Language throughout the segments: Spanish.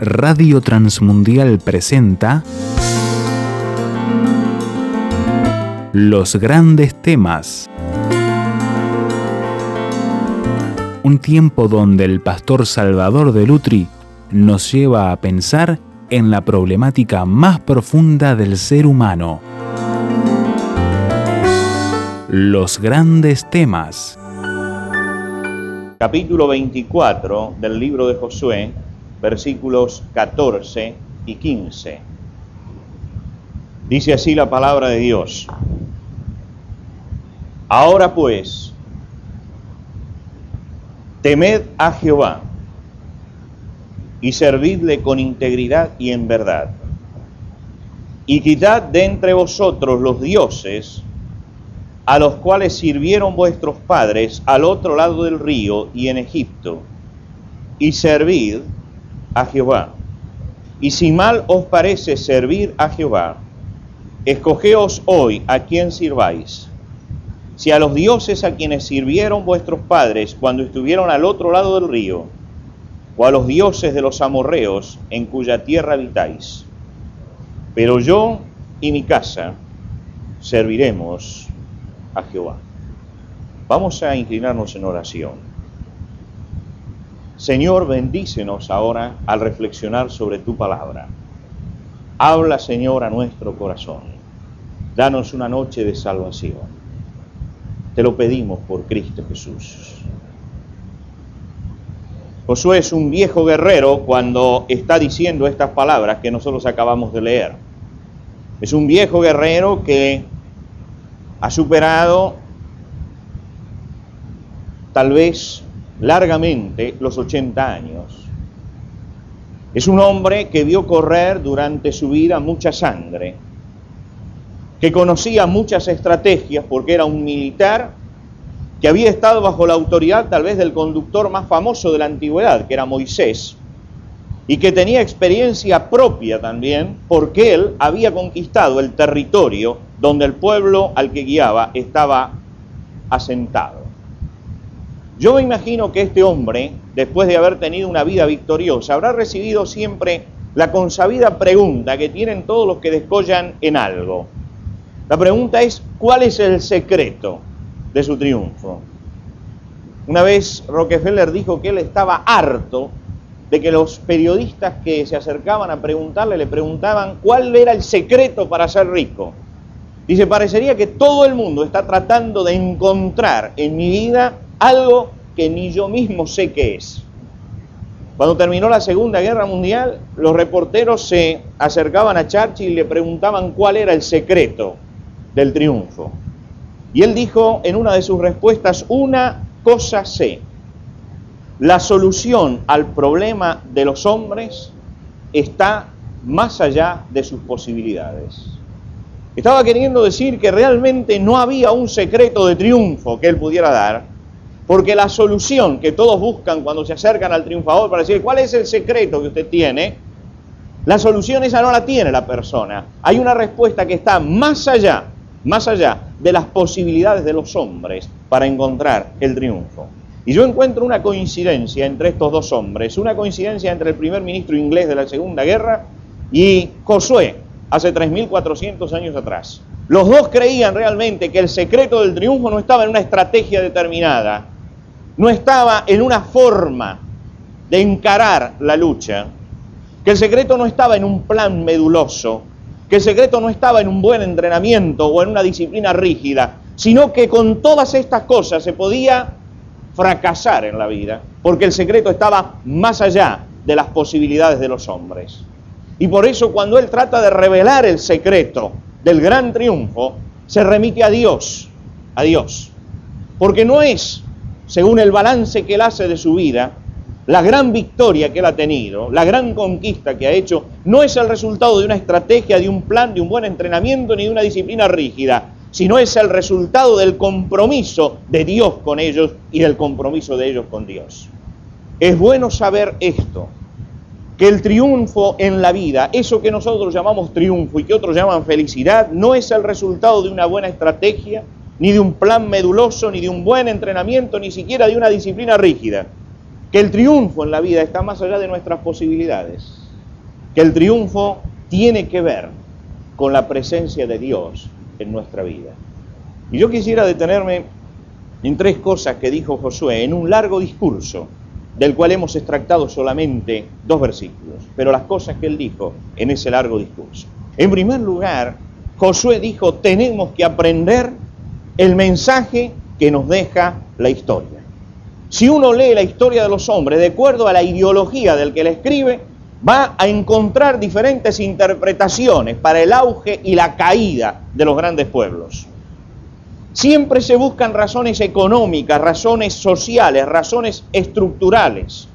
Radio Transmundial presenta Los grandes temas. Un tiempo donde el pastor Salvador de Lutri nos lleva a pensar en la problemática más profunda del ser humano. Los grandes temas. Capítulo 24 del libro de Josué versículos 14 y 15. Dice así la palabra de Dios. Ahora pues, temed a Jehová y servidle con integridad y en verdad. Y quitad de entre vosotros los dioses a los cuales sirvieron vuestros padres al otro lado del río y en Egipto, y servid a Jehová. Y si mal os parece servir a Jehová, escogeos hoy a quien sirváis. Si a los dioses a quienes sirvieron vuestros padres cuando estuvieron al otro lado del río, o a los dioses de los amorreos en cuya tierra habitáis. Pero yo y mi casa serviremos a Jehová. Vamos a inclinarnos en oración. Señor, bendícenos ahora al reflexionar sobre tu palabra. Habla, Señor, a nuestro corazón. Danos una noche de salvación. Te lo pedimos por Cristo Jesús. Josué es un viejo guerrero cuando está diciendo estas palabras que nosotros acabamos de leer. Es un viejo guerrero que ha superado tal vez largamente los 80 años. Es un hombre que vio correr durante su vida mucha sangre, que conocía muchas estrategias porque era un militar que había estado bajo la autoridad tal vez del conductor más famoso de la antigüedad, que era Moisés, y que tenía experiencia propia también porque él había conquistado el territorio donde el pueblo al que guiaba estaba asentado. Yo me imagino que este hombre, después de haber tenido una vida victoriosa, habrá recibido siempre la consabida pregunta que tienen todos los que descollan en algo. La pregunta es, ¿cuál es el secreto de su triunfo? Una vez Rockefeller dijo que él estaba harto de que los periodistas que se acercaban a preguntarle le preguntaban cuál era el secreto para ser rico. Dice, parecería que todo el mundo está tratando de encontrar en mi vida algo que ni yo mismo sé qué es. Cuando terminó la Segunda Guerra Mundial, los reporteros se acercaban a Churchill y le preguntaban cuál era el secreto del triunfo. Y él dijo en una de sus respuestas, una cosa sé, la solución al problema de los hombres está más allá de sus posibilidades. Estaba queriendo decir que realmente no había un secreto de triunfo que él pudiera dar, porque la solución que todos buscan cuando se acercan al triunfador para decir, ¿cuál es el secreto que usted tiene? La solución esa no la tiene la persona. Hay una respuesta que está más allá, más allá de las posibilidades de los hombres para encontrar el triunfo. Y yo encuentro una coincidencia entre estos dos hombres, una coincidencia entre el primer ministro inglés de la Segunda Guerra y Josué, hace 3.400 años atrás. Los dos creían realmente que el secreto del triunfo no estaba en una estrategia determinada, no estaba en una forma de encarar la lucha, que el secreto no estaba en un plan meduloso, que el secreto no estaba en un buen entrenamiento o en una disciplina rígida, sino que con todas estas cosas se podía fracasar en la vida, porque el secreto estaba más allá de las posibilidades de los hombres. Y por eso cuando él trata de revelar el secreto del gran triunfo, se remite a Dios, a Dios. Porque no es según el balance que él hace de su vida, la gran victoria que él ha tenido, la gran conquista que ha hecho, no es el resultado de una estrategia, de un plan, de un buen entrenamiento, ni de una disciplina rígida, sino es el resultado del compromiso de Dios con ellos y del compromiso de ellos con Dios. Es bueno saber esto, que el triunfo en la vida, eso que nosotros llamamos triunfo y que otros llaman felicidad, no es el resultado de una buena estrategia, ni de un plan meduloso, ni de un buen entrenamiento, ni siquiera de una disciplina rígida. Que el triunfo en la vida está más allá de nuestras posibilidades. que el triunfo tiene que ver con la presencia de Dios en nuestra vida. Y yo quisiera detenerme en tres cosas que dijo Josué en un largo discurso, del cual hemos extractado solamente dos versículos, pero las cosas que él dijo en ese largo discurso. En primer lugar, Josué dijo, tenemos que aprender el mensaje que nos deja la historia. Si uno lee la historia de los hombres de acuerdo a la ideología del que la escribe, va a encontrar diferentes interpretaciones para el auge y la caída de los grandes pueblos. Siempre se buscan razones económicas, razones sociales, razones estructurales.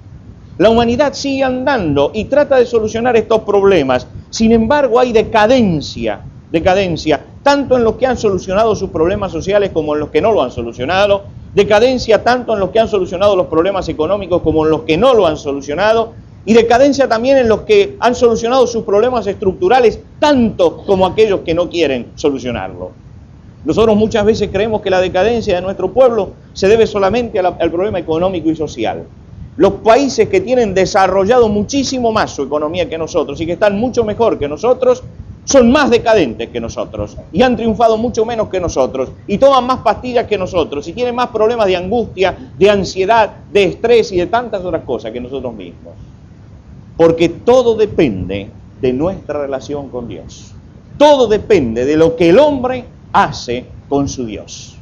La humanidad sigue andando y trata de solucionar estos problemas. Sin embargo, hay decadencia, decadencia, tanto en los que han solucionado sus problemas sociales como en los que no lo han solucionado, decadencia tanto en los que han solucionado los problemas económicos como en los que no lo han solucionado, y decadencia también en los que han solucionado sus problemas estructurales tanto como aquellos que no quieren solucionarlo. Nosotros muchas veces creemos que la decadencia de nuestro pueblo se debe solamente al, problema económico y social. Los países que tienen desarrollado muchísimo más su economía que nosotros y que están mucho mejor que nosotros, son más decadentes que nosotros y han triunfado mucho menos que nosotros y toman más pastillas que nosotros y tienen más problemas de angustia, de ansiedad, de estrés y de tantas otras cosas que nosotros mismos. Porque todo depende de nuestra relación con Dios. Todo depende de lo que el hombre hace con su Dios.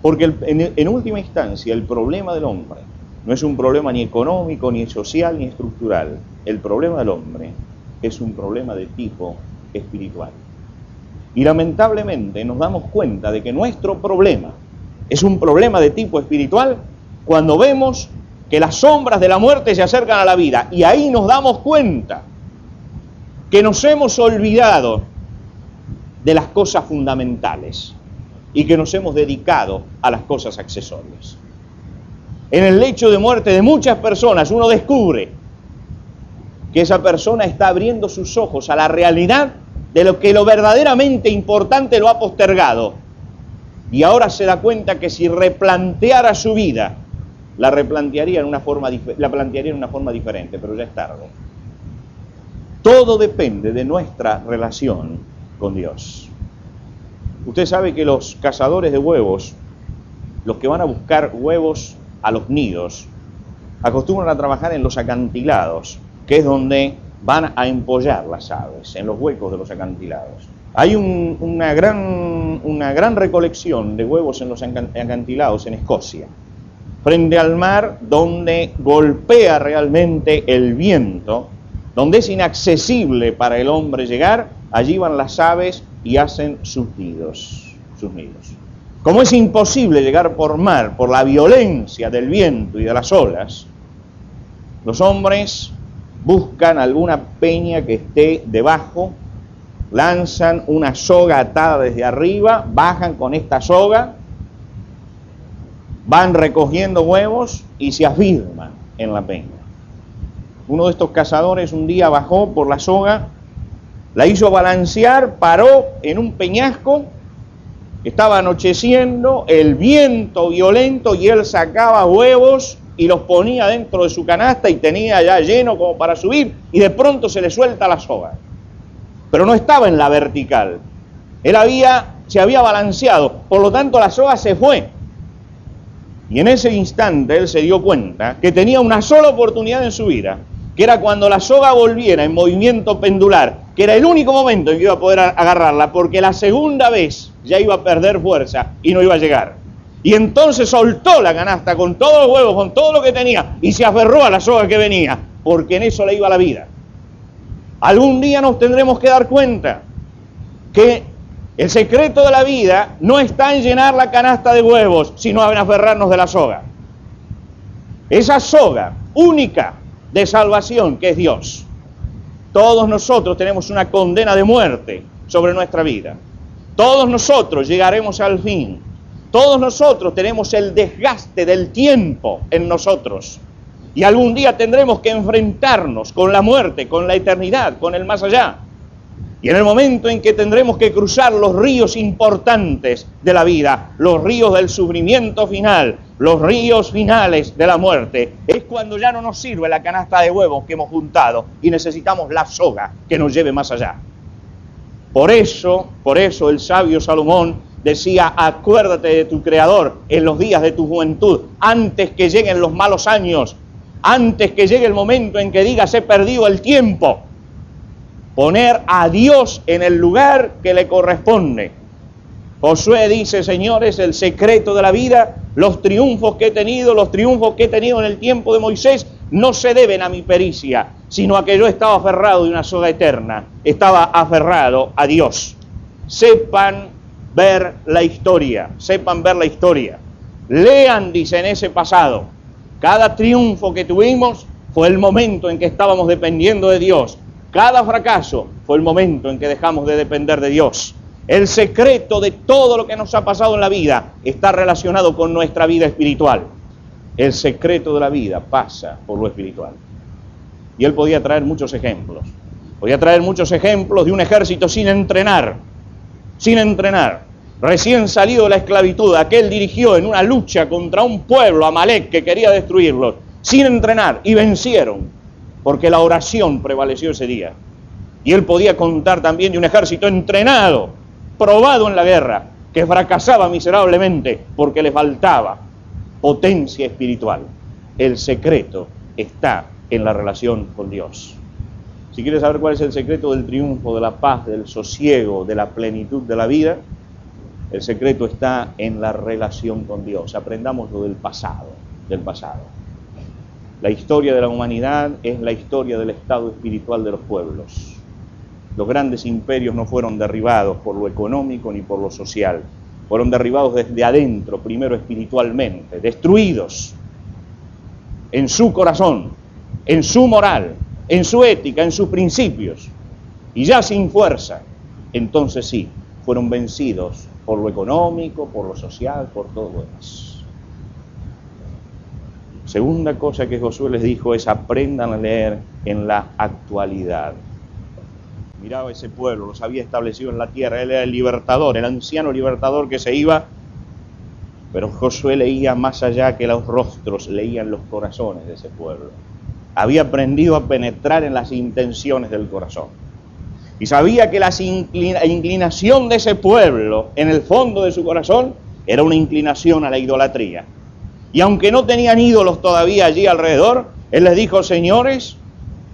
Porque en, última instancia el problema del hombre no es un problema ni económico, ni social, ni estructural. El problema del hombre es un problema de tipo espiritual. Y lamentablemente nos damos cuenta de que nuestro problema es un problema de tipo espiritual cuando vemos que las sombras de la muerte se acercan a la vida. Y ahí nos damos cuenta que nos hemos olvidado de las cosas fundamentales y que nos hemos dedicado a las cosas accesorias. En el lecho de muerte de muchas personas uno descubre que esa persona está abriendo sus ojos a la realidad de lo que lo verdaderamente importante lo ha postergado. Y ahora se da cuenta que si replanteara su vida, la replantearía en una forma, la plantearía en una forma diferente, pero ya es tarde. Todo depende de nuestra relación con Dios. Usted sabe que los cazadores de huevos, los que van a buscar huevos a los nidos, acostumbran a trabajar en los acantilados, que es donde van a empollar las aves, en los huecos de los acantilados. Hay una, gran, una gran recolección de huevos en los acantilados en Escocia frente al mar donde golpea realmente el viento, donde es inaccesible para el hombre llegar, allí van las aves y hacen sus nidos, sus nidos. Como es imposible llegar por mar por la violencia del viento y de las olas, los hombres buscan alguna peña que esté debajo, lanzan una soga atada desde arriba, bajan con esta soga van recogiendo huevos y se afirman en la peña. Uno de estos cazadores un día bajó por la soga, la hizo balancear, paró en un peñasco, estaba anocheciendo, el viento violento y él sacaba huevos y los ponía dentro de su canasta y tenía ya lleno como para subir y de pronto se le suelta la soga. Pero no estaba en la vertical. Él había se había balanceado, por lo tanto la soga se fue y en ese instante él se dio cuenta que tenía una sola oportunidad en su vida, que era cuando la soga volviera en movimiento pendular, que era el único momento en que iba a poder agarrarla, porque la segunda vez ya iba a perder fuerza y no iba a llegar. Y entonces soltó la canasta con todos los huevos, con todo lo que tenía, y se aferró a la soga que venía, porque en eso le iba la vida. Algún día nos tendremos que dar cuenta que el secreto de la vida no está en llenar la canasta de huevos, sino en aferrarnos de la soga. Esa soga única de salvación que es Dios. Todos nosotros tenemos una condena de muerte sobre nuestra vida. Todos nosotros llegaremos al fin. Todos nosotros tenemos el desgaste del tiempo en nosotros. Y algún día tendremos que enfrentarnos con la muerte, con la eternidad, con el más allá. Y en el momento en que tendremos que cruzar los ríos importantes de la vida, los ríos del sufrimiento final, los ríos finales de la muerte, es cuando ya no nos sirve la canasta de huevos que hemos juntado y necesitamos la soga que nos lleve más allá. Por eso, por eso el sabio Salomón decía, acuérdate de tu Creador en los días de tu juventud, antes que lleguen los malos años, antes que llegue el momento en que digas he perdido el tiempo poner a Dios en el lugar que le corresponde. Josué dice, señores, el secreto de la vida, los triunfos que he tenido, los triunfos que he tenido en el tiempo de Moisés, no se deben a mi pericia, sino a que yo estaba aferrado de una soga eterna, estaba aferrado a Dios. Sepan ver la historia, sepan ver la historia. Lean, dice en ese pasado, cada triunfo que tuvimos fue el momento en que estábamos dependiendo de Dios, cada fracaso fue el momento en que dejamos de depender de Dios. El secreto de todo lo que nos ha pasado en la vida está relacionado con nuestra vida espiritual. El secreto de la vida pasa por lo espiritual. Y él podía traer muchos ejemplos. Podía traer muchos ejemplos de un ejército sin entrenar. Sin entrenar. Recién salido de la esclavitud, aquel dirigió en una lucha contra un pueblo, Amalek, que quería destruirlos, sin entrenar, y vencieron porque la oración prevaleció ese día. Y él podía contar también de un ejército entrenado, probado en la guerra, que fracasaba miserablemente porque le faltaba potencia espiritual. El secreto está en la relación con Dios. Si quieres saber cuál es el secreto del triunfo, de la paz, del sosiego, de la plenitud de la vida, el secreto está en la relación con Dios. Aprendamos lo del pasado, del pasado. La historia de la humanidad es la historia del estado espiritual de los pueblos. Los grandes imperios no fueron derribados por lo económico ni por lo social, fueron derribados desde adentro, primero espiritualmente, destruidos en su corazón, en su moral, en su ética, en sus principios, y ya sin fuerza, entonces sí, fueron vencidos por lo económico, por lo social, por todo lo demás. Segunda cosa que Josué les dijo es aprendan a leer en la actualidad. Miraba ese pueblo, los había establecido en la tierra, él era el libertador, el anciano libertador que se iba, pero Josué leía más allá que los rostros, leían los corazones de ese pueblo. Había aprendido a penetrar en las intenciones del corazón. Y sabía que la inclinación de ese pueblo, en el fondo de su corazón, era una inclinación a la idolatría. Y aunque no tenían ídolos todavía allí alrededor, Él les dijo, señores,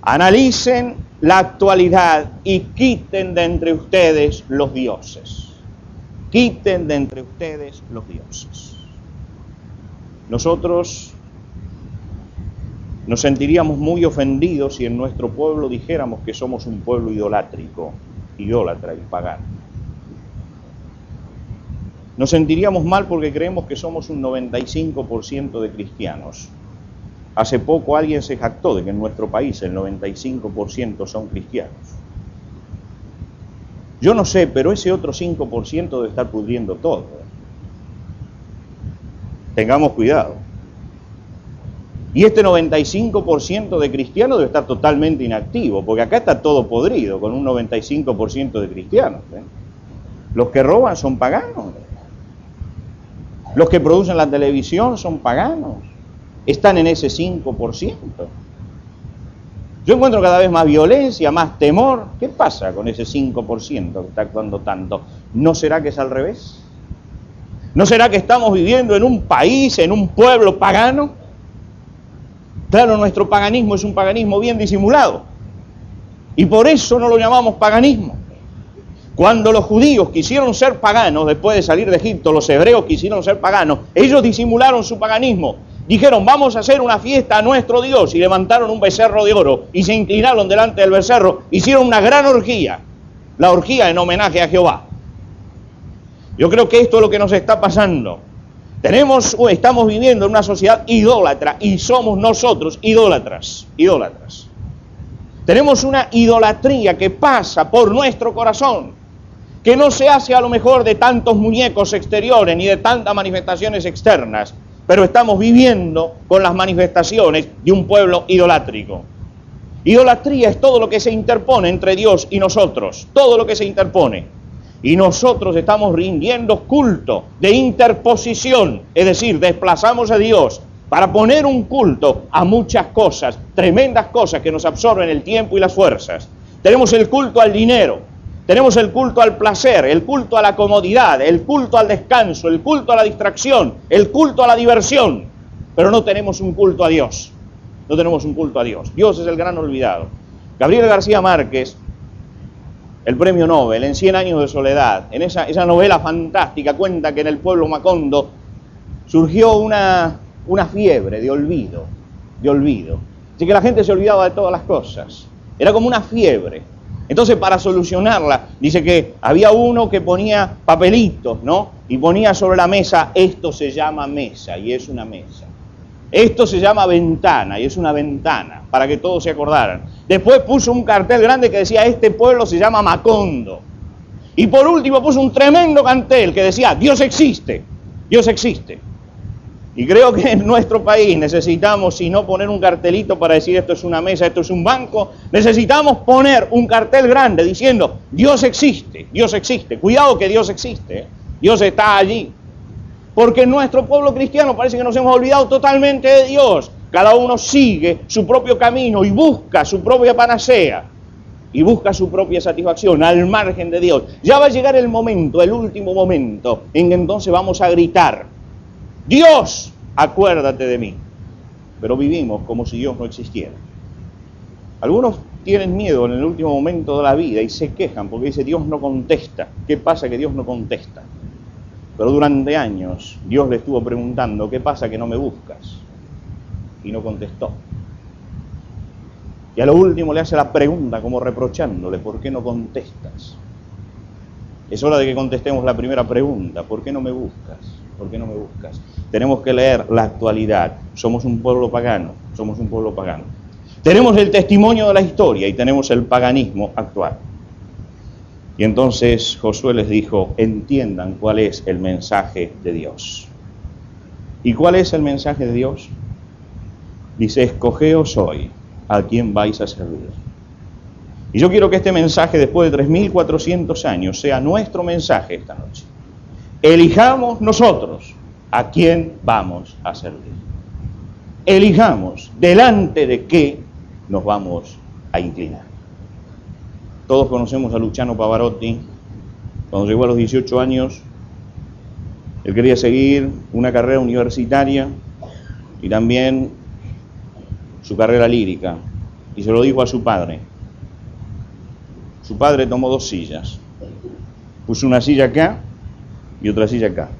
analicen la actualidad y quiten de entre ustedes los dioses. Quiten de entre ustedes los dioses. Nosotros nos sentiríamos muy ofendidos si en nuestro pueblo dijéramos que somos un pueblo idolátrico, idólatra y pagano. Nos sentiríamos mal porque creemos que somos un 95% de cristianos. Hace poco alguien se jactó de que en nuestro país el 95% son cristianos. Yo no sé, pero ese otro 5% debe estar pudriendo todo. Tengamos cuidado. Y este 95% de cristianos debe estar totalmente inactivo, porque acá está todo podrido con un 95% de cristianos. ¿eh? Los que roban son paganos. Los que producen la televisión son paganos. Están en ese 5%. Yo encuentro cada vez más violencia, más temor. ¿Qué pasa con ese 5% que está actuando tanto? ¿No será que es al revés? ¿No será que estamos viviendo en un país, en un pueblo pagano? Claro, nuestro paganismo es un paganismo bien disimulado. Y por eso no lo llamamos paganismo. Cuando los judíos quisieron ser paganos, después de salir de Egipto, los hebreos quisieron ser paganos, ellos disimularon su paganismo. Dijeron, vamos a hacer una fiesta a nuestro Dios y levantaron un becerro de oro y se inclinaron delante del becerro, hicieron una gran orgía, la orgía en homenaje a Jehová. Yo creo que esto es lo que nos está pasando. Tenemos o estamos viviendo en una sociedad idólatra y somos nosotros idólatras, idólatras. Tenemos una idolatría que pasa por nuestro corazón que no se hace a lo mejor de tantos muñecos exteriores ni de tantas manifestaciones externas, pero estamos viviendo con las manifestaciones de un pueblo idolátrico. Idolatría es todo lo que se interpone entre Dios y nosotros, todo lo que se interpone. Y nosotros estamos rindiendo culto de interposición, es decir, desplazamos a Dios para poner un culto a muchas cosas, tremendas cosas que nos absorben el tiempo y las fuerzas. Tenemos el culto al dinero, tenemos el culto al placer, el culto a la comodidad, el culto al descanso, el culto a la distracción, el culto a la diversión, pero no tenemos un culto a Dios. No tenemos un culto a Dios. Dios es el gran olvidado. Gabriel García Márquez, el premio Nobel, en Cien años de soledad, en esa, esa novela fantástica, cuenta que en el pueblo Macondo surgió una, una fiebre de olvido, de olvido. Así que la gente se olvidaba de todas las cosas. Era como una fiebre. Entonces, para solucionarla, dice que había uno que ponía papelitos, ¿no? Y ponía sobre la mesa, esto se llama mesa, y es una mesa. Esto se llama ventana, y es una ventana, para que todos se acordaran. Después puso un cartel grande que decía, este pueblo se llama Macondo. Y por último puso un tremendo cartel que decía, Dios existe, Dios existe. Y creo que en nuestro país necesitamos, si no poner un cartelito para decir esto es una mesa, esto es un banco, necesitamos poner un cartel grande diciendo Dios existe, Dios existe. Cuidado que Dios existe, ¿eh? Dios está allí. Porque en nuestro pueblo cristiano parece que nos hemos olvidado totalmente de Dios. Cada uno sigue su propio camino y busca su propia panacea y busca su propia satisfacción al margen de Dios. Ya va a llegar el momento, el último momento, en que entonces vamos a gritar Dios, acuérdate de mí. Pero vivimos como si Dios no existiera. Algunos tienen miedo en el último momento de la vida y se quejan porque dice Dios no contesta. ¿Qué pasa que Dios no contesta? Pero durante años Dios le estuvo preguntando, ¿qué pasa que no me buscas? Y no contestó. Y a lo último le hace la pregunta como reprochándole, ¿por qué no contestas? Es hora de que contestemos la primera pregunta, ¿por qué no me buscas? ¿Por qué no me buscas? Tenemos que leer la actualidad. Somos un pueblo pagano, somos un pueblo pagano. Tenemos el testimonio de la historia y tenemos el paganismo actual. Y entonces Josué les dijo, entiendan cuál es el mensaje de Dios. ¿Y cuál es el mensaje de Dios? Dice, escogeos hoy a quién vais a servir. Y yo quiero que este mensaje, después de 3.400 años, sea nuestro mensaje esta noche elijamos nosotros a quién vamos a servir. Elijamos delante de qué nos vamos a inclinar. Todos conocemos a Luciano Pavarotti. Cuando llegó a los 18 años, él quería seguir una carrera universitaria y también su carrera lírica. Y se lo dijo a su padre. Su padre tomó dos sillas. Puso una silla acá y otra silla acá.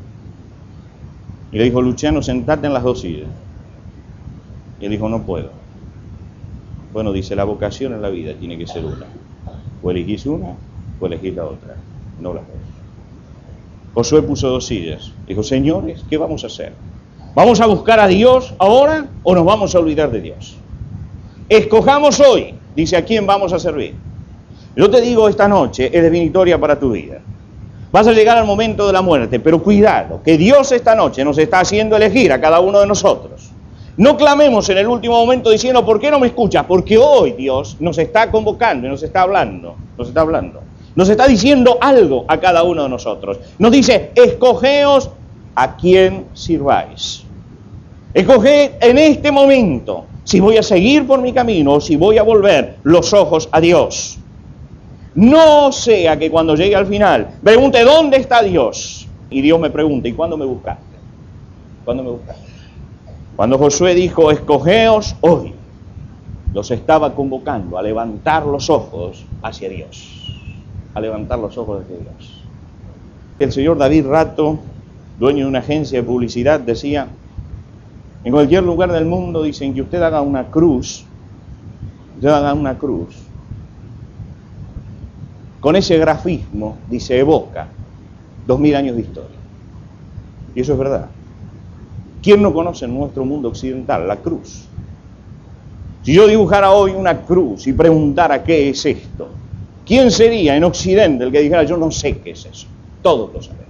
Y le dijo, Luciano, sentate en las dos sillas. Y él dijo, no puedo. Bueno, dice, la vocación en la vida tiene que ser una. O elegís una o elegís la otra, no las dos. Josué puso dos sillas. Dijo, señores, ¿qué vamos a hacer? ¿Vamos a buscar a Dios ahora o nos vamos a olvidar de Dios? Escojamos hoy, dice, a quién vamos a servir. Yo te digo esta noche, es definitoria para tu vida. Vas a llegar al momento de la muerte, pero cuidado, que Dios esta noche nos está haciendo elegir a cada uno de nosotros. No clamemos en el último momento diciendo, ¿por qué no me escuchas? Porque hoy Dios nos está convocando y nos está hablando, nos está hablando. Nos está diciendo algo a cada uno de nosotros. Nos dice, escogeos a quien sirváis. Escoged en este momento si voy a seguir por mi camino o si voy a volver los ojos a Dios. No sea que cuando llegue al final pregunte, ¿dónde está Dios? Y Dios me pregunte, ¿y cuándo me buscaste? ¿Cuándo me buscaste? Cuando Josué dijo, escogeos hoy, los estaba convocando a levantar los ojos hacia Dios. A levantar los ojos hacia Dios. El señor David Rato, dueño de una agencia de publicidad, decía, en cualquier lugar del mundo dicen que usted haga una cruz, usted haga una cruz, con ese grafismo, dice, evoca dos mil años de historia. Y eso es verdad. ¿Quién no conoce en nuestro mundo occidental la cruz? Si yo dibujara hoy una cruz y preguntara qué es esto, ¿quién sería en Occidente el que dijera yo no sé qué es eso? Todos lo sabemos.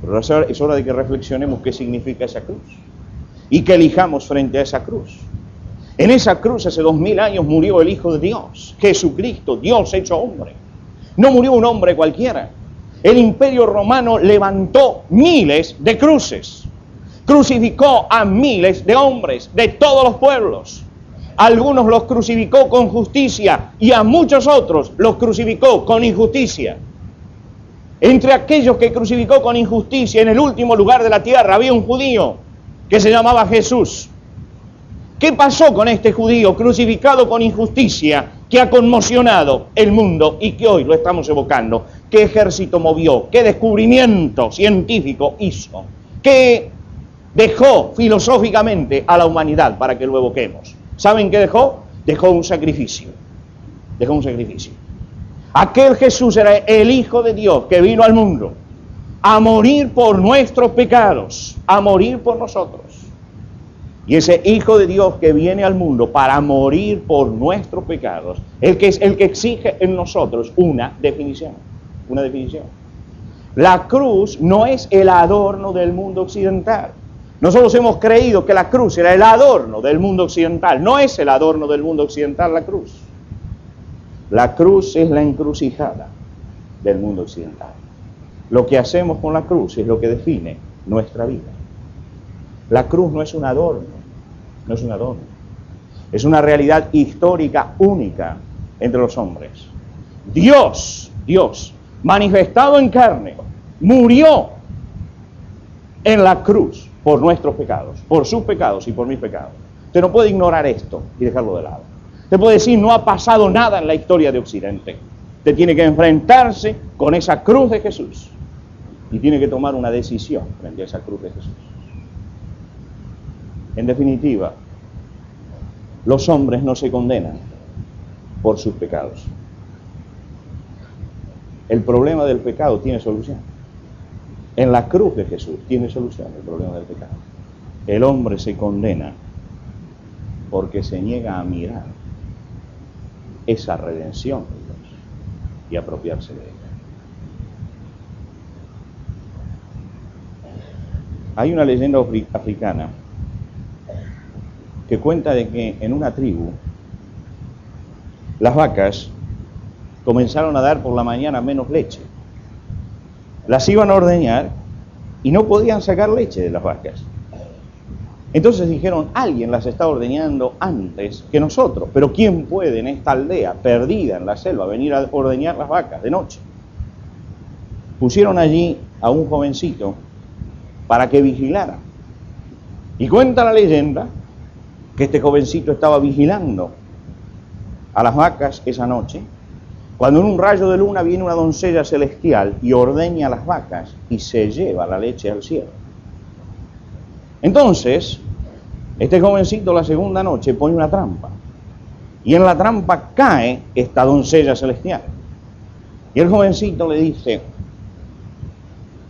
Pero es hora de que reflexionemos qué significa esa cruz y que elijamos frente a esa cruz. En esa cruz hace dos mil años murió el Hijo de Dios, Jesucristo, Dios hecho hombre. No murió un hombre cualquiera. El imperio romano levantó miles de cruces. Crucificó a miles de hombres de todos los pueblos. Algunos los crucificó con justicia y a muchos otros los crucificó con injusticia. Entre aquellos que crucificó con injusticia en el último lugar de la tierra había un judío que se llamaba Jesús. ¿Qué pasó con este judío crucificado con injusticia que ha conmocionado el mundo y que hoy lo estamos evocando? ¿Qué ejército movió? ¿Qué descubrimiento científico hizo? ¿Qué dejó filosóficamente a la humanidad para que lo evoquemos? ¿Saben qué dejó? Dejó un sacrificio. Dejó un sacrificio. Aquel Jesús era el Hijo de Dios que vino al mundo a morir por nuestros pecados, a morir por nosotros. Y ese Hijo de Dios que viene al mundo para morir por nuestros pecados, el que es el que exige en nosotros una definición, una definición. La cruz no es el adorno del mundo occidental. Nosotros hemos creído que la cruz era el adorno del mundo occidental. No es el adorno del mundo occidental la cruz. La cruz es la encrucijada del mundo occidental. Lo que hacemos con la cruz es lo que define nuestra vida. La cruz no es un adorno, no es un adorno. Es una realidad histórica única entre los hombres. Dios, Dios, manifestado en carne, murió en la cruz por nuestros pecados, por sus pecados y por mis pecados. Usted no puede ignorar esto y dejarlo de lado. Usted puede decir, no ha pasado nada en la historia de Occidente. Usted tiene que enfrentarse con esa cruz de Jesús y tiene que tomar una decisión frente a esa cruz de Jesús. En definitiva, los hombres no se condenan por sus pecados. El problema del pecado tiene solución. En la cruz de Jesús tiene solución el problema del pecado. El hombre se condena porque se niega a mirar esa redención de Dios y apropiarse de ella. Hay una leyenda africana que cuenta de que en una tribu las vacas comenzaron a dar por la mañana menos leche. Las iban a ordeñar y no podían sacar leche de las vacas. Entonces dijeron, alguien las está ordeñando antes que nosotros, pero ¿quién puede en esta aldea perdida en la selva venir a ordeñar las vacas de noche? Pusieron allí a un jovencito para que vigilara. Y cuenta la leyenda que este jovencito estaba vigilando a las vacas esa noche, cuando en un rayo de luna viene una doncella celestial y ordeña las vacas y se lleva la leche al cielo. Entonces, este jovencito la segunda noche pone una trampa y en la trampa cae esta doncella celestial. Y el jovencito le dice,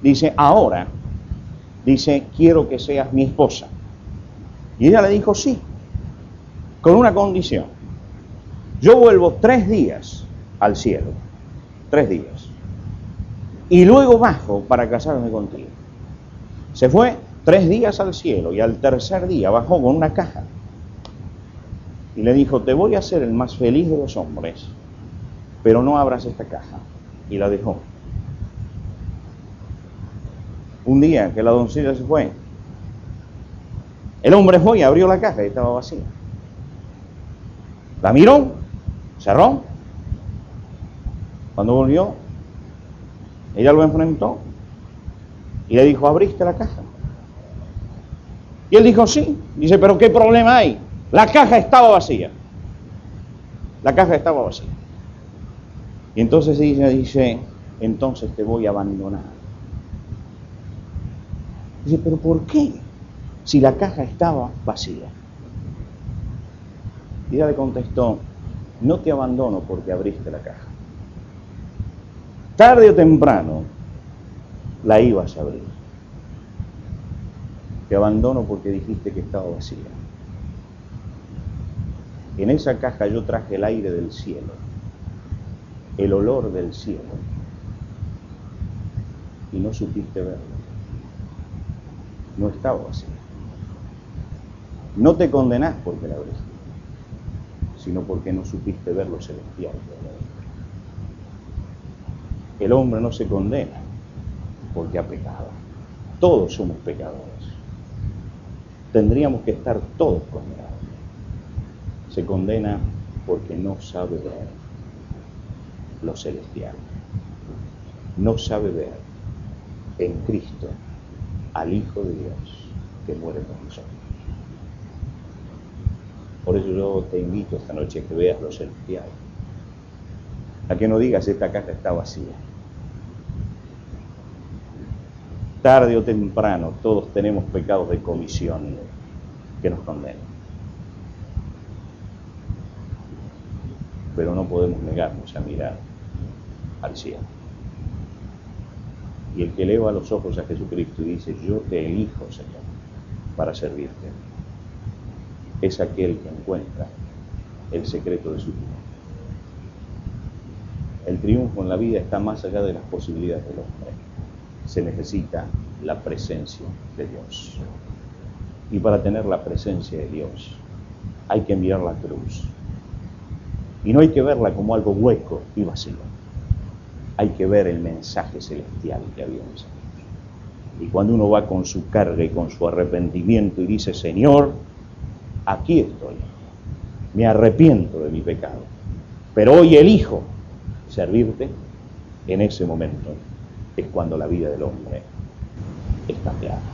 dice, ahora, dice, quiero que seas mi esposa. Y ella le dijo, sí, con una condición. Yo vuelvo tres días al cielo, tres días, y luego bajo para casarme contigo. Se fue tres días al cielo y al tercer día bajó con una caja y le dijo, te voy a hacer el más feliz de los hombres, pero no abras esta caja. Y la dejó. Un día que la doncella se fue, el hombre fue y abrió la caja y estaba vacía. La miró, cerró. Cuando volvió, ella lo enfrentó y le dijo, abriste la caja. Y él dijo, sí. Dice, pero ¿qué problema hay? La caja estaba vacía. La caja estaba vacía. Y entonces ella dice, entonces te voy a abandonar. Dice, pero ¿por qué? Si la caja estaba vacía. Y ella le contestó, no te abandono porque abriste la caja. Tarde o temprano la ibas a abrir. Te abandono porque dijiste que estaba vacía. En esa caja yo traje el aire del cielo, el olor del cielo, y no supiste verlo. No estaba vacía. No te condenás porque la abriste. sino porque no supiste ver lo celestial. El hombre no se condena porque ha pecado. Todos somos pecadores. Tendríamos que estar todos condenados. Se condena porque no sabe ver lo celestial. No sabe ver en Cristo al Hijo de Dios que muere por nosotros. Por eso yo te invito esta noche a que veas lo celestial. A que no digas esta casa está vacía. Tarde o temprano todos tenemos pecados de comisión que nos condenan. Pero no podemos negarnos a mirar al cielo. Y el que eleva los ojos a Jesucristo y dice, yo te elijo, Señor, para servirte, es aquel que encuentra el secreto de su vida. El triunfo en la vida está más allá de las posibilidades del hombre. Se necesita la presencia de Dios. Y para tener la presencia de Dios hay que mirar la cruz. Y no hay que verla como algo hueco y vacío. Hay que ver el mensaje celestial que había en esa cruz. Y cuando uno va con su carga y con su arrepentimiento y dice, Señor, aquí estoy, me arrepiento de mi pecado, pero hoy elijo servirte, en ese momento es cuando la vida del hombre es cambiada.